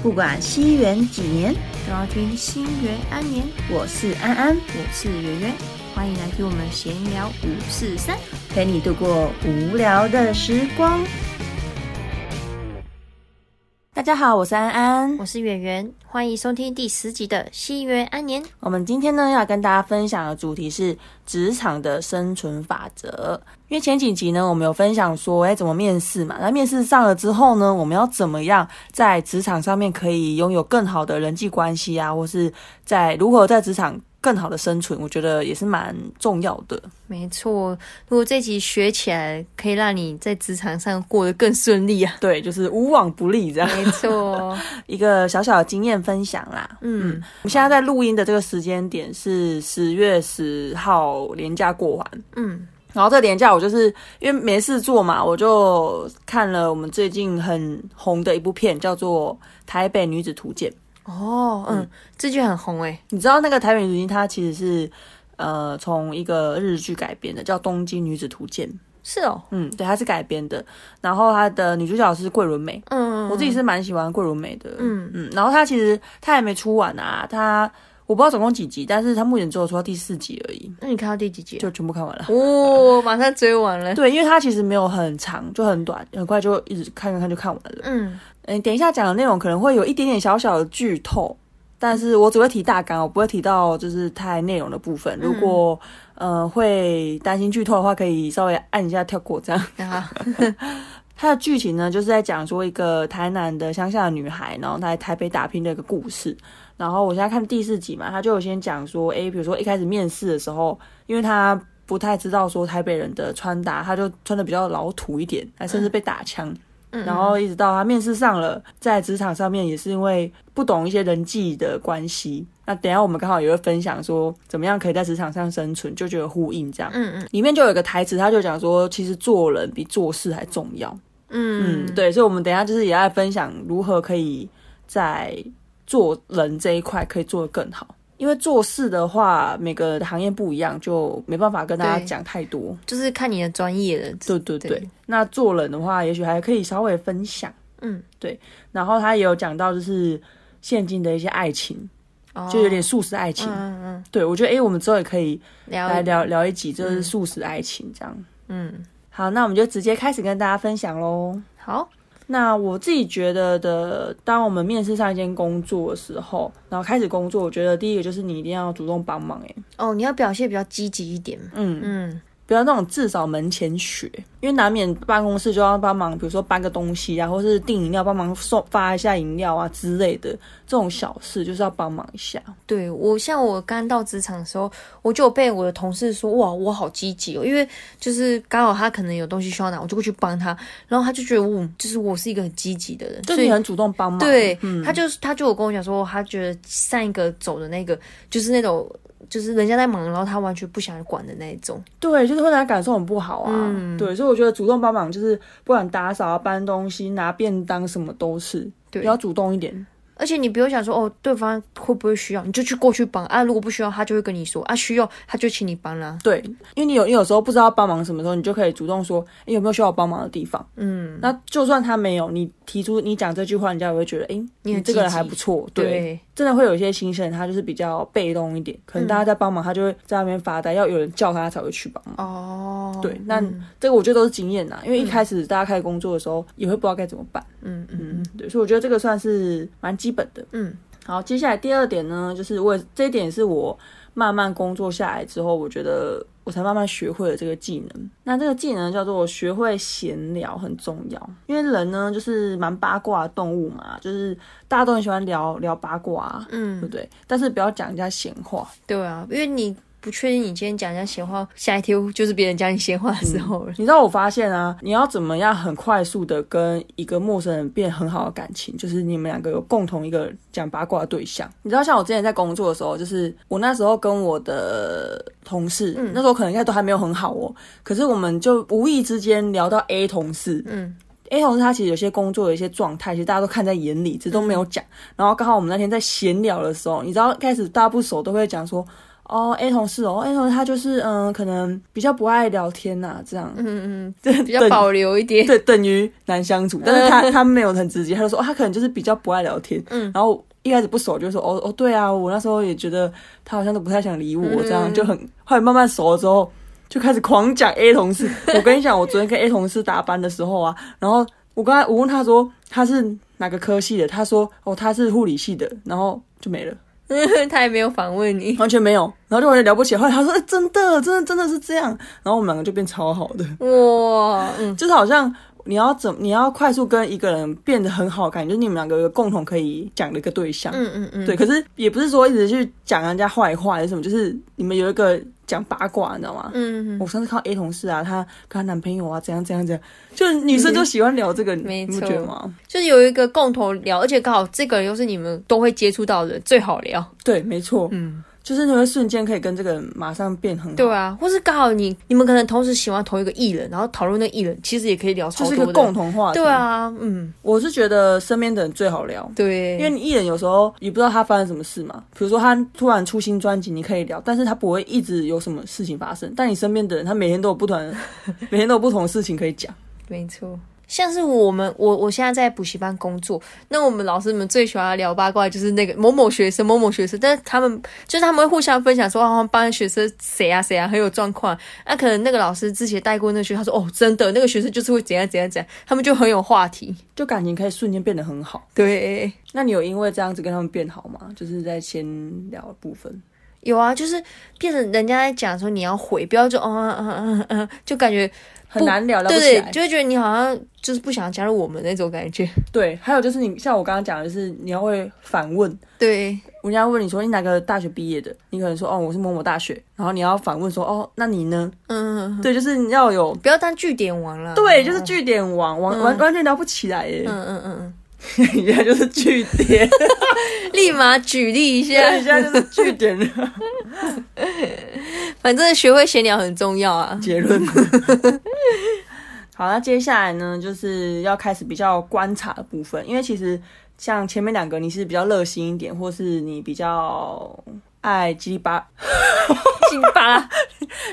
不管西元几年，都要听新元安年。我是安安，我是圆圆，欢迎来听我们闲聊五四三。陪你度过无聊的时光。大家好，我是安安。我是圆圆，欢迎收听第十集的西元安年。我们今天呢要跟大家分享的主题是职场的生存法则。因为前几集呢，我们有分享说，哎，怎么面试嘛？那面试上了之后呢，我们要怎么样在职场上面可以拥有更好的人际关系啊，或是在如何在职场更好的生存？我觉得也是蛮重要的。没错，如果这集学起来，可以让你在职场上过得更顺利啊。对，就是无往不利这样。没错，一个小小的经验分享啦。嗯，我们现在在录音的这个时间点是十月十号，年假过完。嗯。然后这个年假我就是因为没事做嘛，我就看了我们最近很红的一部片，叫做《台北女子图鉴》。哦，嗯，这剧很红诶。你知道那个《台北女子图鉴》它其实是呃从一个日剧改编的，叫《东京女子图鉴》。是哦，嗯，对，它是改编的。然后它的女主角是桂纶镁。嗯，我自己是蛮喜欢桂纶镁的。嗯嗯。然后它其实它还没出完啊，它。我不知道总共几集，但是他目前只有出到第四集而已。那你看到第几集？就全部看完了。哦，马上追完了。对，因为它其实没有很长，就很短，很快就一直看看看就看完了。嗯，嗯，等一下讲的内容可能会有一点点小小的剧透，但是我只会提大纲，我不会提到就是太内容的部分。如果呃会担心剧透的话，可以稍微按一下跳过这样。它的剧情呢，就是在讲说一个台南的乡下的女孩，然后她在台北打拼的一个故事。然后我现在看第四集嘛，他就有先讲说，诶，比如说一开始面试的时候，因为他不太知道说台北人的穿搭，他就穿的比较老土一点，还甚至被打枪。然后一直到他面试上了，在职场上面也是因为不懂一些人际的关系。那等下我们刚好也会分享说，怎么样可以在职场上生存，就觉得呼应这样。嗯嗯。里面就有一个台词，他就讲说，其实做人比做事还重要。嗯嗯，对，所以我们等下就是也要分享如何可以在。做人这一块可以做得更好，因为做事的话，每个行业不一样，就没办法跟大家讲太多，就是看你的专业了。对对对，那做人的话，也许还可以稍微分享。嗯，对。然后他也有讲到，就是现今的一些爱情，就有点素食爱情。嗯嗯。对，我觉得哎，我们之后也可以来聊聊一集，就是素食爱情这样。嗯，好，那我们就直接开始跟大家分享喽。好。那我自己觉得的，当我们面试上一间工作的时候，然后开始工作，我觉得第一个就是你一定要主动帮忙，哎，哦，你要表现比较积极一点，嗯。嗯。不要那种至少门前雪，因为难免办公室就要帮忙，比如说搬个东西啊，或是订饮料帮忙送发一下饮料啊之类的这种小事，就是要帮忙一下。对我像我刚到职场的时候，我就被我的同事说哇，我好积极哦，因为就是刚好他可能有东西需要拿，我就过去帮他，然后他就觉得我就是我是一个很积极的人，所以很主动帮忙。对，他就他就有跟我讲说，他觉得上一个走的那个就是那种。就是人家在忙，然后他完全不想管的那一种。对，就是会让他感受很不好啊。对，所以我觉得主动帮忙，就是不管打扫啊、搬东西、拿便当什么都是，对，要主动一点。而且你不用想说哦，对方会不会需要，你就去过去帮啊。如果不需要，他就会跟你说啊，需要他就请你帮啦。对，因为你有你有时候不知道帮忙什么时候，你就可以主动说，你，有没有需要我帮忙的地方？嗯，那就算他没有，你提出你讲这句话，人家也会觉得，哎，你这个人还不错。对，真的会有一些新生，他就是比较被动一点，可能大家在帮忙，他就会在那边发呆，要有人叫他才会去帮忙。哦，对，那这个我觉得都是经验呐，因为一开始大家开始工作的时候，也会不知道该怎么办。嗯嗯，对，所以我觉得这个算是蛮基本的。嗯。好，接下来第二点呢，就是我这一点是我慢慢工作下来之后，我觉得我才慢慢学会了这个技能。那这个技能叫做学会闲聊很重要，因为人呢就是蛮八卦的动物嘛，就是大家都很喜欢聊聊八卦，嗯，对不对？但是不要讲人家闲话。对啊，因为你。不确定你今天讲人家闲话，下一天就是别人讲你闲话的时候了。你知道我发现啊，你要怎么样很快速的跟一个陌生人变很好的感情，就是你们两个有共同一个讲八卦的对象。你知道，像我之前在工作的时候，就是我那时候跟我的同事，那时候可能应该都还没有很好哦，可是我们就无意之间聊到 A 同事，嗯，A 同事他其实有些工作的一些状态，其实大家都看在眼里，只都没有讲。然后刚好我们那天在闲聊的时候，你知道，开始大家不熟都会讲说。哦，A 同事哦，A 同事他就是嗯，可能比较不爱聊天呐，这样，嗯嗯，比较保留一点，对，等于难相处。但是他他没有很直接，他就说哦他可能就是比较不爱聊天。嗯，然后一开始不熟，就说哦哦，对啊，我那时候也觉得他好像都不太想理我，这样就很后来慢慢熟了之后，就开始狂讲 A 同事。我跟你讲，我昨天跟 A 同事搭班的时候啊，然后我刚才我问他说他是。哪个科系的？他说：“哦，他是护理系的。”然后就没了。他也没有反问你，完全没有。然后就完全聊不起。后来他说：“哎，真的，真的，真的是这样。”然后我们两个就变超好的。哇，嗯，就是好像。你要怎？你要快速跟一个人变得很好，感觉就是你们两个有共同可以讲的一个对象。嗯嗯嗯。对，可是也不是说一直去讲人家坏话还是什么，就是你们有一个讲八卦，你知道吗？嗯嗯。我上次看 A 同事啊，她跟她男朋友啊，怎样怎样怎样，就是女生就喜欢聊这个，你不觉得吗？就是有一个共同聊，而且刚好这个又是你们都会接触到的，最好聊。对，没错。嗯。就是你会瞬间可以跟这个人马上变很好，对啊，或是刚好你你们可能同时喜欢同一个艺人，然后讨论那艺人，其实也可以聊，就是一个共同话题。对啊，嗯，我是觉得身边的人最好聊，对，因为你艺人有时候你不知道他发生什么事嘛，比如说他突然出新专辑，你可以聊，但是他不会一直有什么事情发生，但你身边的人他每天都有不同，每天都有不同的事情可以讲，没错。像是我们，我我现在在补习班工作，那我们老师们最喜欢聊八卦，就是那个某某学生、某某学生，但是他们就是他们会互相分享说，啊，班学生谁啊谁啊很有状况，那可能那个老师之前带过那个学生，他说哦，真的那个学生就是会怎样怎样怎样，他们就很有话题，就感情可以瞬间变得很好。对，那你有因为这样子跟他们变好吗？就是在先聊部分。有啊，就是变成人家在讲说你要回，不要就嗯嗯嗯嗯，就感觉。很难聊，对对，就会觉得你好像就是不想加入我们那种感觉。对，还有就是你像我刚刚讲的，就是你要会反问。对，人家问你说你哪个大学毕业的，你可能说哦我是某某大学，然后你要反问说哦那你呢？嗯，对，就是你要有不要当据点王了。对，就是据点王，完完完全聊不起来耶。嗯嗯嗯嗯，一下就是据点，立马举例一下，一下就是据点。反正学会闲聊很重要啊。结论。好，那接下来呢，就是要开始比较观察的部分。因为其实像前面两个，你是比较热心一点，或是你比较爱叽里巴，叽里巴拉，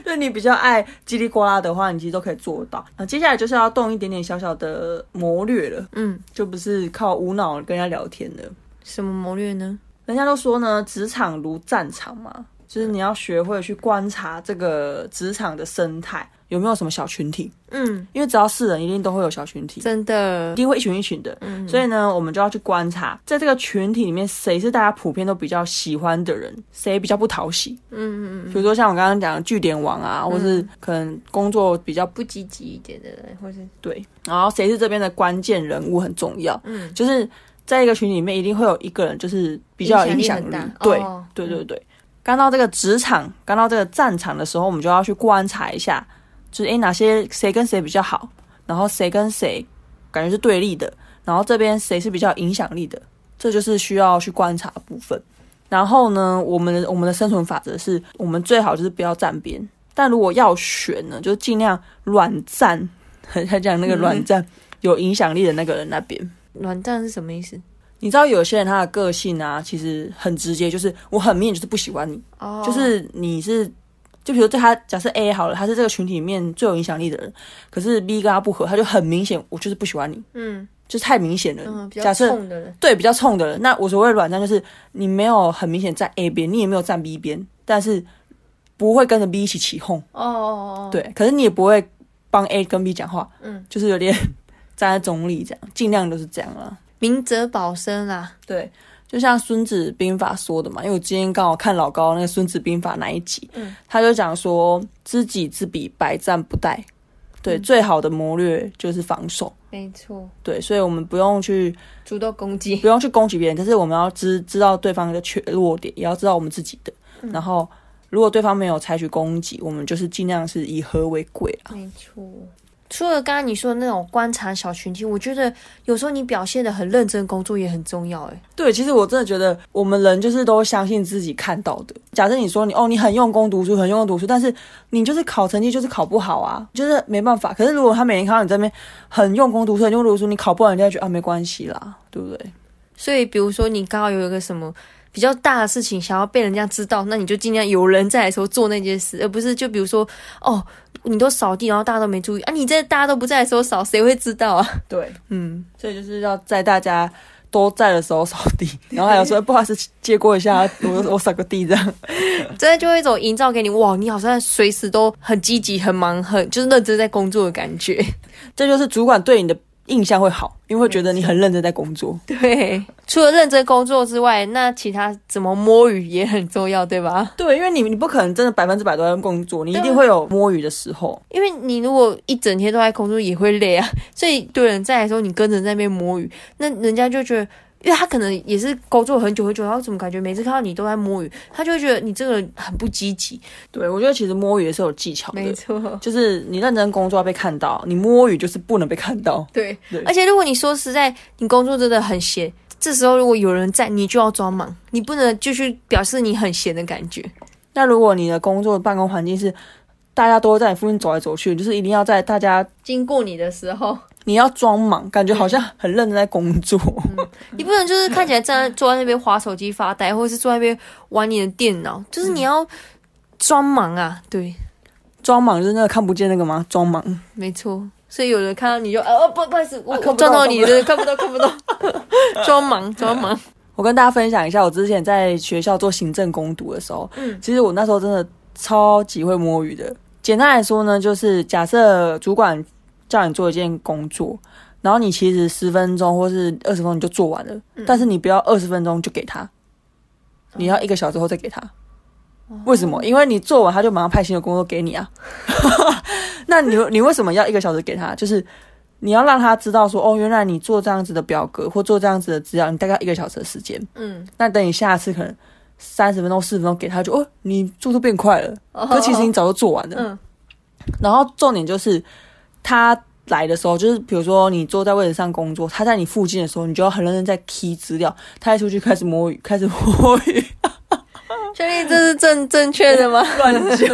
对你比较爱叽里呱啦的话，你其实都可以做到。那接下来就是要动一点点小小的谋略了。嗯，就不是靠无脑跟人家聊天的。什么谋略呢？人家都说呢，职场如战场嘛。就是你要学会去观察这个职场的生态有没有什么小群体，嗯，因为只要是人，一定都会有小群体，真的，一定会一群一群的，嗯，所以呢，我们就要去观察，在这个群体里面，谁是大家普遍都比较喜欢的人，谁比较不讨喜，嗯嗯嗯，比如说像我刚刚讲的据点王啊，或是可能工作比较不积极一点的人，或是对，然后谁是这边的关键人物很重要，嗯，就是在一个群体里面，一定会有一个人就是比较影响力，对，对对对。刚到这个职场，刚到这个战场的时候，我们就要去观察一下，就是诶哪些谁跟谁比较好，然后谁跟谁感觉是对立的，然后这边谁是比较影响力的，这就是需要去观察的部分。然后呢，我们我们的生存法则是我们最好就是不要站边，但如果要选呢，就尽量软站，他讲那个软站有影响力的那个人那边。软站是什么意思？你知道有些人他的个性啊，其实很直接，就是我很明显就是不喜欢你，就是你是，就比如对他假设 A 好了，他是这个群体里面最有影响力的人，可是 B 跟他不合，他就很明显，我就是不喜欢你，嗯，就是太明显了。嗯假设对比较冲的人，那我所谓的软战就是你没有很明显站 A 边，你也没有站 B 边，但是不会跟着 B 一起起哄。哦，对，可是你也不会帮 A 跟 B 讲话，嗯，就是有点 站在中立这样，尽量都是这样了。明哲保身啊，对，就像《孙子兵法》说的嘛，因为我今天刚好看老高那个《孙子兵法》那一集，嗯，他就讲说知己知彼，百战不殆。对，最好的谋略就是防守。没错。对，所以我们不用去主动攻击，不用去攻击别人，但是我们要知知道对方的缺弱点，也要知道我们自己的。然后，如果对方没有采取攻击，我们就是尽量是以和为贵啊。没错。除了刚刚你说的那种观察小群体，我觉得有时候你表现的很认真，工作也很重要。哎，对，其实我真的觉得我们人就是都相信自己看到的。假设你说你哦，你很用功读书，很用功读书，但是你就是考成绩就是考不好啊，就是没办法。可是如果他每天看到你这边很用功读书，很用功读书，你考不好，人家觉得啊没关系啦，对不对？所以比如说你刚好有一个什么。比较大的事情想要被人家知道，那你就尽量有人在的时候做那件事，而不是就比如说哦，你都扫地，然后大家都没注意啊，你在大家都不在的时候扫，谁会知道啊？对，嗯，所以就是要在大家。都在的时候扫地，然后还有说不好意思借过一下，我我扫个地这样，真的就会一种营造给你哇，你好像随时都很积极、很忙、很就是认真在工作的感觉，这就是主管对你的。印象会好，因为会觉得你很认真在工作。对，除了认真工作之外，那其他怎么摸鱼也很重要，对吧？对，因为你你不可能真的百分之百都在工作，你一定会有摸鱼的时候。因为你如果一整天都在工作，也会累啊。所以对人在来说，你跟着在那边摸鱼，那人家就觉得。因为他可能也是工作很久很久，然后怎么感觉每次看到你都在摸鱼，他就会觉得你这个人很不积极。对，我觉得其实摸鱼也是有技巧的，没错，就是你认真工作要被看到，你摸鱼就是不能被看到。对，而且如果你说实在，你工作真的很闲，这时候如果有人在，你就要装忙，你不能继续表示你很闲的感觉。那如果你的工作办公环境是大家都在你附近走来走去，就是一定要在大家经过你的时候。你要装忙，感觉好像很认真在工作。你不能就是看起来站在坐在那边划手机发呆，或者是坐在那边玩你的电脑，就是你要装忙啊。对，装忙就是那个看不见那个吗？装忙，没错。所以有人看到你就哦不不好意思，我撞到你了，看不到看不到。装忙装忙。我跟大家分享一下，我之前在学校做行政攻读的时候，嗯，其实我那时候真的超级会摸鱼的。简单来说呢，就是假设主管。叫你做一件工作，然后你其实十分钟或是二十分钟你就做完了，但是你不要二十分钟就给他，你要一个小时后再给他。为什么？因为你做完他就马上派新的工作给你啊。那你你为什么要一个小时给他？就是你要让他知道说，哦，原来你做这样子的表格或做这样子的资料，你大概一个小时的时间。嗯，那等你下次可能三十分钟、四十分钟给他，就哦，你速度变快了。可其实你早就做完了。嗯，然后重点就是。他来的时候，就是比如说你坐在位置上工作，他在你附近的时候，你就要很认真在 key 资料。他一出去开始摸鱼，开始摸鱼。确定这是正正确的吗？乱叫，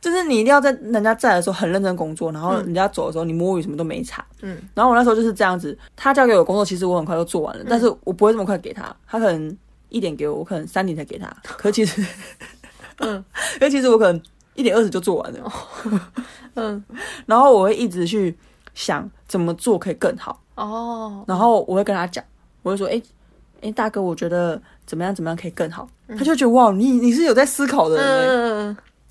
就是你一定要在人家在的时候很认真工作，然后人家走的时候你摸鱼什么都没查。嗯，然后我那时候就是这样子，他交给我工作，其实我很快就做完了，但是我不会这么快给他，他可能一点给我，我可能三点才给他。可其实，嗯，因为其实我可能。一点二十就做完了，嗯，然后我会一直去想怎么做可以更好。哦，然后我会跟他讲，我会说，哎，哎，大哥，我觉得怎么样怎么样可以更好，他就觉得哇，你你是有在思考的人，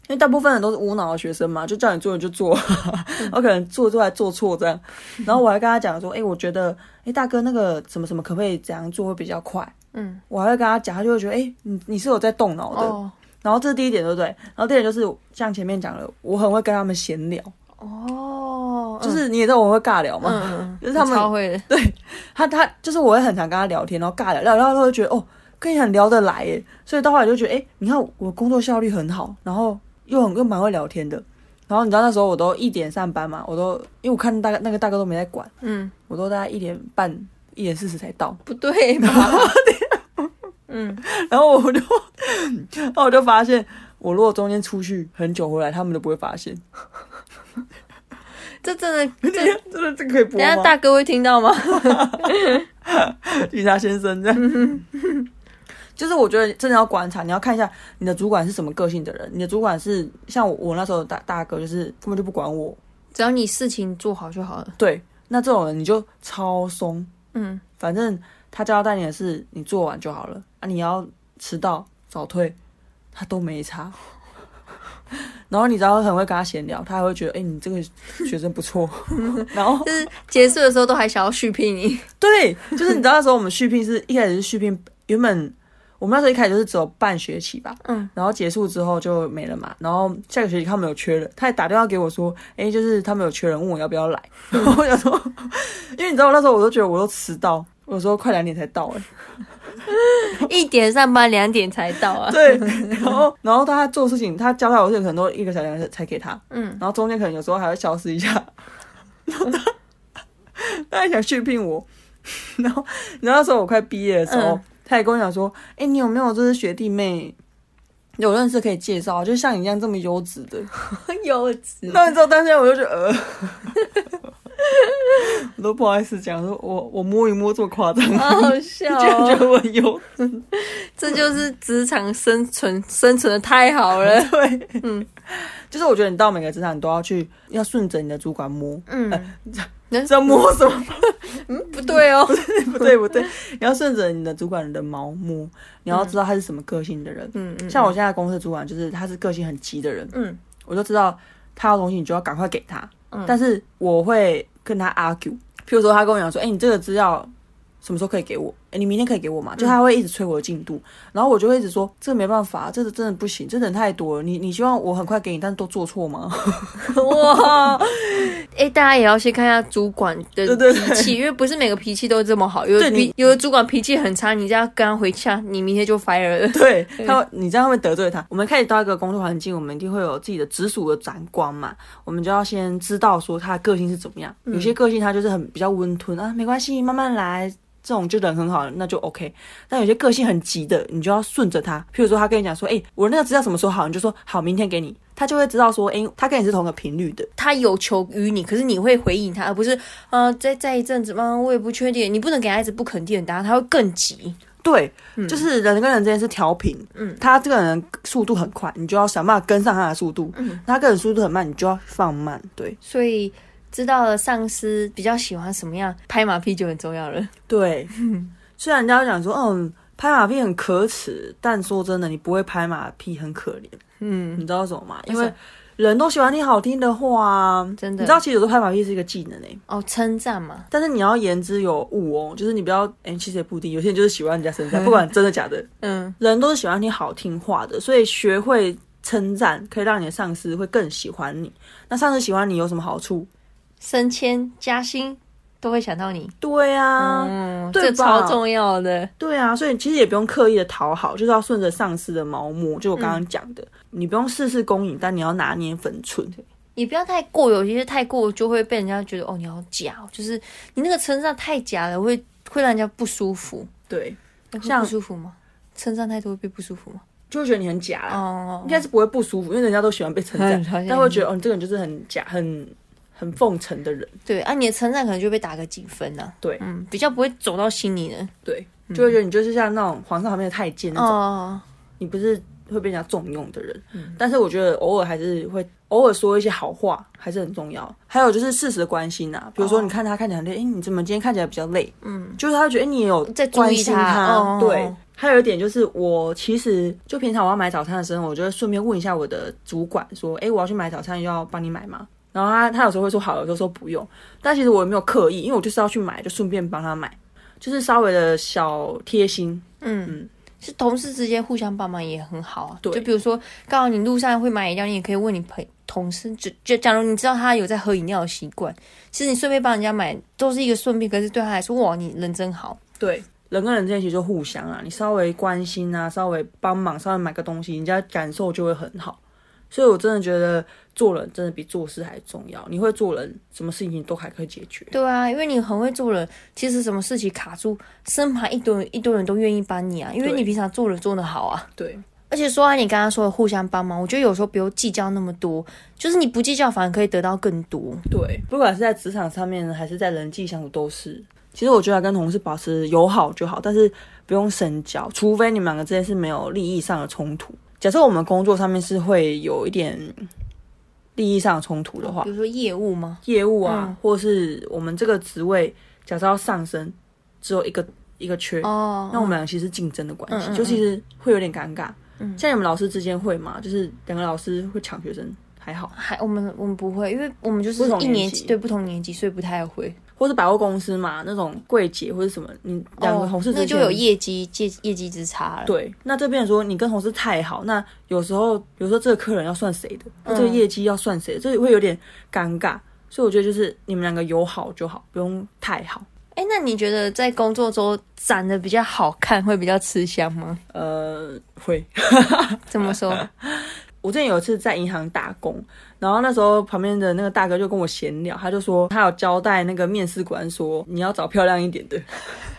因为大部分人都是无脑的学生嘛，就叫你做你就做，我可能做做还做错这样，然后我还跟他讲说，哎，我觉得，哎，大哥那个什么什么可不可以怎样做会比较快，嗯，我还会跟他讲，他就会觉得，哎，你你是有在动脑的。然后这是第一点，对不对？然后第二点就是像前面讲的，我很会跟他们闲聊哦，就是你也知道我会尬聊嘛，就是他们超会的。对他，他就是我会很常跟他聊天，然后尬聊聊，然后他会觉得哦，跟你很聊得来耶。所以到后来就觉得，哎，你看我工作效率很好，然后又很又蛮会聊天的。然后你知道那时候我都一点上班嘛，我都因为我看大那个大哥都没在管，嗯，我都大概一点半、一点四十才到，不对吧？嗯，然后我就，然后我就发现，我如果中间出去很久回来，他们都不会发现。这真的，这真的这可以播吗？等下大哥会听到吗？警察先生，这样。就是我觉得真的要观察，你要看一下你的主管是什么个性的人。你的主管是像我那时候大大哥，就是根本就不管我，只要你事情做好就好了。对，那这种人你就超松，嗯，反正。他交代你的事，你做完就好了啊！你要迟到早退，他都没差。然后你知道很会跟他闲聊，他还会觉得，哎，你这个学生不错。然后就是结束的时候都还想要续聘你。对，就是你知道那时候我们续聘是一开始是续聘，原本我们那时候一开始就是只有半学期吧，嗯，然后结束之后就没了嘛。然后下个学期他们有缺人，他还打电话给我说，哎，就是他们有缺人，问我要不要来。然后我想说，因为你知道那时候我都觉得我都迟到。我说快两点才到哎，一点上班两点才到啊。对，然后然后他做事情，他交代我事情可能都一个小时才给他，嗯，然后中间可能有时候还会消失一下，然后他他还想续聘我，然后然后那时候我快毕业的时候，他也跟我讲说，哎，你有没有就是学弟妹？有认识可以介绍，就像你一样这么优质的，优质。那你知道，当时我就觉得呃。我都不好意思讲，说我我摸一摸这么夸张，好好笑，觉得我有，这就是职场生存生存的太好了。对，嗯，就是我觉得你到每个职场，你都要去要顺着你的主管摸，嗯，在 摸什么？嗯，不对哦，不对不对，你要顺着你的主管的毛摸，你要知道他是什么个性的人。嗯嗯，像我现在公司主管就是他是个性很急的人，嗯，我就知道他要东西，你就要赶快给他。嗯，但是我会跟他 argue，譬如说他跟我讲说，哎，你这个资料。什么时候可以给我？哎，你明天可以给我嘛？就他会一直催我的进度，然后我就会一直说，这没办法，这个真的不行，这人太多了。你你希望我很快给你，但是都做错吗？哇！哎，大家也要先看一下主管的脾气，因为不是每个脾气都这么好。有的有的主管脾气很差，你这样跟他回呛，你明天就 fire 了。对 他，你这样会得罪他。我们开始到一个工作环境，我们一定会有自己的直属的长官嘛，我们就要先知道说他的个性是怎么样。有些个性他就是很比较温吞啊，没关系，慢慢来。这种就人很好，那就 OK。但有些个性很急的，你就要顺着他。譬如说，他跟你讲说：“哎，我那个资料什么时候好？”你就说：“好，明天给你。”他就会知道说：“哎，他跟你是同个频率的。”他有求于你，可是你会回应他，而不是呃，再再一阵子吗？我也不确定。你不能给孩子不肯定的答案，他会更急。对，就是人跟人之间是调频。嗯，他这个人速度很快，你就要想办法跟上他的速度。嗯，他个人速度很慢，你就要放慢。对，所以。知道了上司比较喜欢什么样拍马屁就很重要了。对，虽然人家讲说，嗯，拍马屁很可耻，但说真的，你不会拍马屁很可怜。嗯，你知道什么吗？因为人都喜欢听好听的话啊，真的。你知道，其实有时候拍马屁是一个技能诶。哦，称赞嘛。但是你要言之有物哦，就是你不要哎，其实也不一定。有些人就是喜欢人家称赞，不管真的假的。嗯，人都是喜欢听好听话的，所以学会称赞可以让你的上司会更喜欢你。那上司喜欢你有什么好处？升迁加薪都会想到你，对啊，嗯，这超重要的，对啊，所以其实也不用刻意的讨好，就是要顺着上司的毛摸，就我刚刚讲的，你不用事事公允，但你要拿捏分寸，你不要太过，有些太过就会被人家觉得哦，你好假，就是你那个称赞太假了，会会让人家不舒服，对，像不舒服吗？称赞太多会被不舒服吗？就会觉得你很假哦，应该是不会不舒服，因为人家都喜欢被称赞，但会觉得哦，你这个人就是很假，很。很奉承的人，对啊，你的称赞可能就被打个几分呢？对，嗯，比较不会走到心里呢，对，就会觉得你就是像那种皇上旁边的太监那种，你不是会被人家重用的人。嗯，但是我觉得偶尔还是会偶尔说一些好话，还是很重要。还有就是适时的关心呐，比如说你看他看起来很累，哎，你怎么今天看起来比较累？嗯，就是他觉得你有在关心他。对，还有一点就是我其实就平常我要买早餐的时候，我就会顺便问一下我的主管说，哎，我要去买早餐，要帮你买吗？然后他他有时候会说好，有时候说不用，但其实我也没有刻意，因为我就是要去买，就顺便帮他买，就是稍微的小贴心。嗯，是同事之间互相帮忙也很好啊。对，就比如说刚好你路上会买饮料，你也可以问你朋同事，就就假如你知道他有在喝饮料的习惯，其实你顺便帮人家买都是一个顺便，可是对他来说，哇，你人真好。对，人跟人之间其实就互相啊，你稍微关心啊，稍微帮忙，稍微买个东西，人家感受就会很好。所以我真的觉得。做人真的比做事还重要。你会做人，什么事情都还可以解决。对啊，因为你很会做人，其实什么事情卡住，身旁一堆人一堆人都愿意帮你啊。因为你平常做人做得好啊。对。而且说完你刚刚说的互相帮忙，我觉得有时候不用计较那么多，就是你不计较，反而可以得到更多。对，不管是在职场上面，还是在人际相处，都是。其实我觉得跟同事保持友好就好，但是不用深交，除非你们两个之间是没有利益上的冲突。假设我们工作上面是会有一点。利益上冲突的话，比如说业务吗？业务啊，或是我们这个职位假设要上升，只有一个一个缺哦，那我们俩其实竞争的关系，就其实会有点尴尬。嗯，像你们老师之间会吗？就是两个老师会抢学生，还好，还我们我们不会，因为我们就是一年级对不同年级，所以不太会。或是百货公司嘛，那种柜姐或者什么，你两个同事那就有业绩业业绩之差了。对，那这边说你跟同事太好，那有时候比如说这个客人要算谁的，这个业绩要算谁，这会有点尴尬。所以我觉得就是你们两个友好就好，不用太好。哎，那你觉得在工作中长得比较好看会比较吃香吗？呃，会。怎么说？我之前有一次在银行打工，然后那时候旁边的那个大哥就跟我闲聊，他就说他有交代那个面试官说你要找漂亮一点的，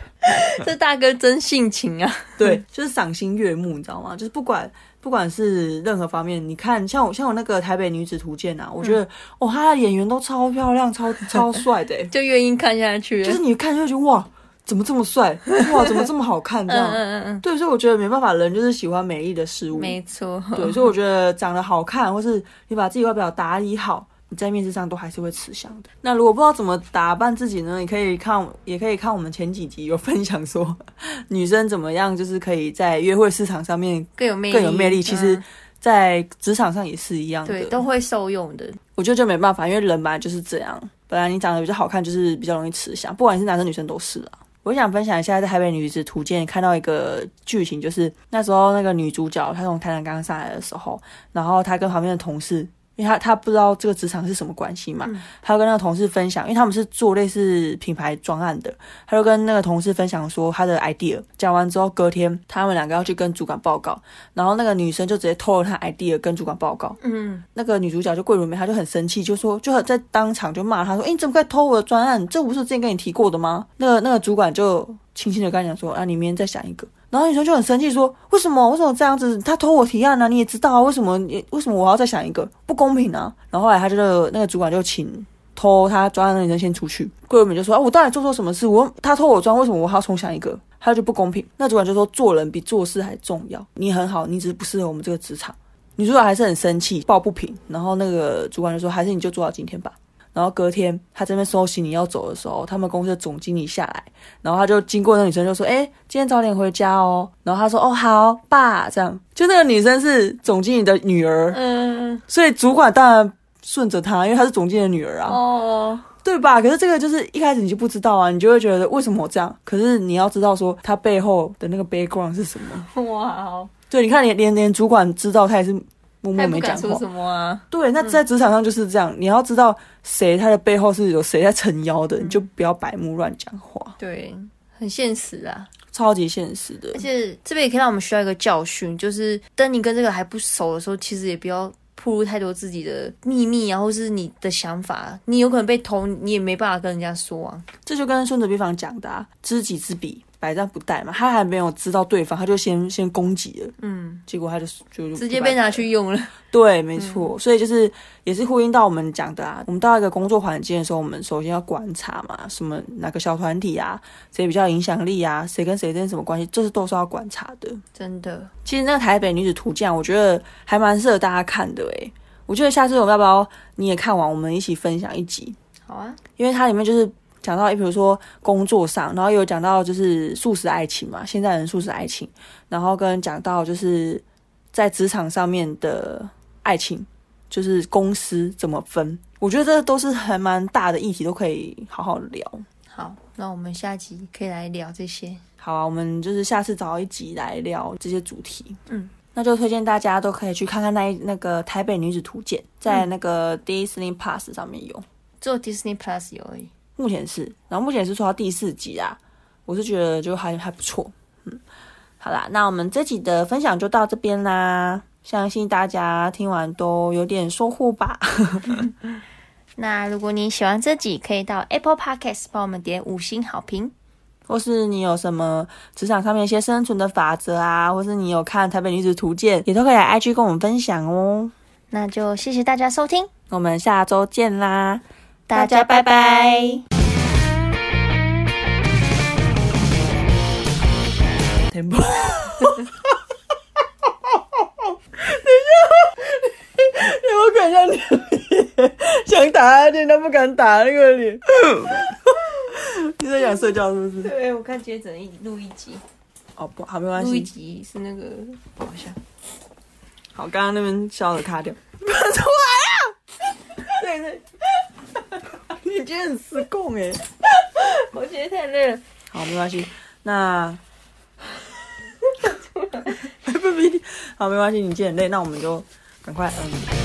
这大哥真性情啊！对，就是赏心悦目，你知道吗？就是不管不管是任何方面，你看像我像我那个台北女子图鉴啊，我觉得哦，他的演员都超漂亮、超超帅的，就愿意看下去。就是你看就觉得哇。怎么这么帅？哇，怎么这么好看？这样，嗯嗯嗯，对，所以我觉得没办法，人就是喜欢美丽的事物，没错。对，所以我觉得长得好看，或是你把自己外表打理好，你在面试上都还是会吃香的。那如果不知道怎么打扮自己呢？你可以看，也可以看我们前几集有分享说，女生怎么样，就是可以在约会市场上面更有魅更有魅力。其实，在职场上也是一样的，都会受用的。我觉得就没办法，因为人本来就是这样，本来你长得比较好看，就是比较容易吃香，不管是男生女生都是啊。我想分享一下，在《台北女子图鉴》看到一个剧情，就是那时候那个女主角她从台南刚上来的时候，然后她跟旁边的同事。因为他他不知道这个职场是什么关系嘛，他就跟那个同事分享，因为他们是做类似品牌专案的，他就跟那个同事分享说他的 idea，讲完之后隔天他们两个要去跟主管报告，然后那个女生就直接偷了他 idea 跟主管报告，嗯，那个女主角就桂纶镁，她就很生气，就说就在当场就骂他说，哎，你怎么可以偷我的专案？这不是之前跟你提过的吗？那个那个主管就轻轻的跟他讲说，啊，你明天再想一个。然后女生就很生气，说：“为什么？为什么这样子？他偷我提案呢？你也知道啊？为什么？你为什么我要再想一个？不公平啊！”然后后来他就那个主管就请偷他专案的女生先出去。桂纶镁就说：“啊，我到底做错什么事？我他偷我专，为什么我还要重想一个？他就不公平。”那主管就说：“做人比做事还重要。你很好，你只是不适合我们这个职场。”女主角还是很生气，抱不平。然后那个主管就说：“还是你就做到今天吧。”然后隔天他这边收行李要走的时候，他们公司的总经理下来，然后他就经过那女生就说：“哎，今天早点回家哦。”然后他说：“哦，好，爸。”这样就那个女生是总经理的女儿，嗯，所以主管当然顺着她，因为她是总经理的女儿啊，哦，对吧？可是这个就是一开始你就不知道啊，你就会觉得为什么我这样？可是你要知道说他背后的那个 background 是什么？哇，对，你看连连连主管知道他也是。默默没讲话。什么啊？对，那在职场上就是这样，你要知道谁他的背后是有谁在撑腰的，你就不要白目乱讲话。对，很现实啊，超级现实的。而且这边也可以让我们需要一个教训，就是当你跟这个还不熟的时候，其实也不要暴露太多自己的秘密啊，或是你的想法，你有可能被偷，你也没办法跟人家说啊。这就跟孙子兵法讲的，知己知彼。百战不殆嘛，他还没有知道对方，他就先先攻击了，嗯，结果他就就直接被拿去用了。对，没错，所以就是也是呼应到我们讲的啊，我们到一个工作环境的时候，我们首先要观察嘛，什么哪个小团体啊，谁比较影响力啊，谁跟谁之间什么关系，这是都是要观察的。真的，其实那个台北女子图鉴，我觉得还蛮适合大家看的诶。我觉得下次我们要不要你也看完，我们一起分享一集？好啊，因为它里面就是。讲到，比如说工作上，然后有讲到就是素食爱情嘛，现在人素食爱情，然后跟讲到就是在职场上面的爱情，就是公司怎么分，我觉得这都是还蛮大的议题，都可以好好聊。好，那我们下集可以来聊这些。好啊，我们就是下次找一集来聊这些主题。嗯，那就推荐大家都可以去看看那那个台北女子图鉴，在那个 Disney Plus 上面有，只有 Disney Plus 有而已。目前是，然后目前是说到第四集啊，我是觉得就还还不错，嗯，好啦，那我们这集的分享就到这边啦，相信大家听完都有点收获吧。那如果你喜欢这集，可以到 Apple Podcast 帮我们点五星好评，或是你有什么职场上面一些生存的法则啊，或是你有看台北女子图鉴，也都可以来 IG 跟我们分享哦。那就谢谢大家收听，我们下周见啦。大家拜拜。停播。等一下，你我看一下你想打你都不敢打那个脸。你在想睡觉是不是？对，我看今天只能录一集。哦不，好没关系。录一集是那个好像。好，刚刚那边笑的卡掉。出来啊！对对。你今天很失控哎！我觉得太累了。好，没关系。那，不不，好，没关系。你今天很累，那我们就赶快嗯。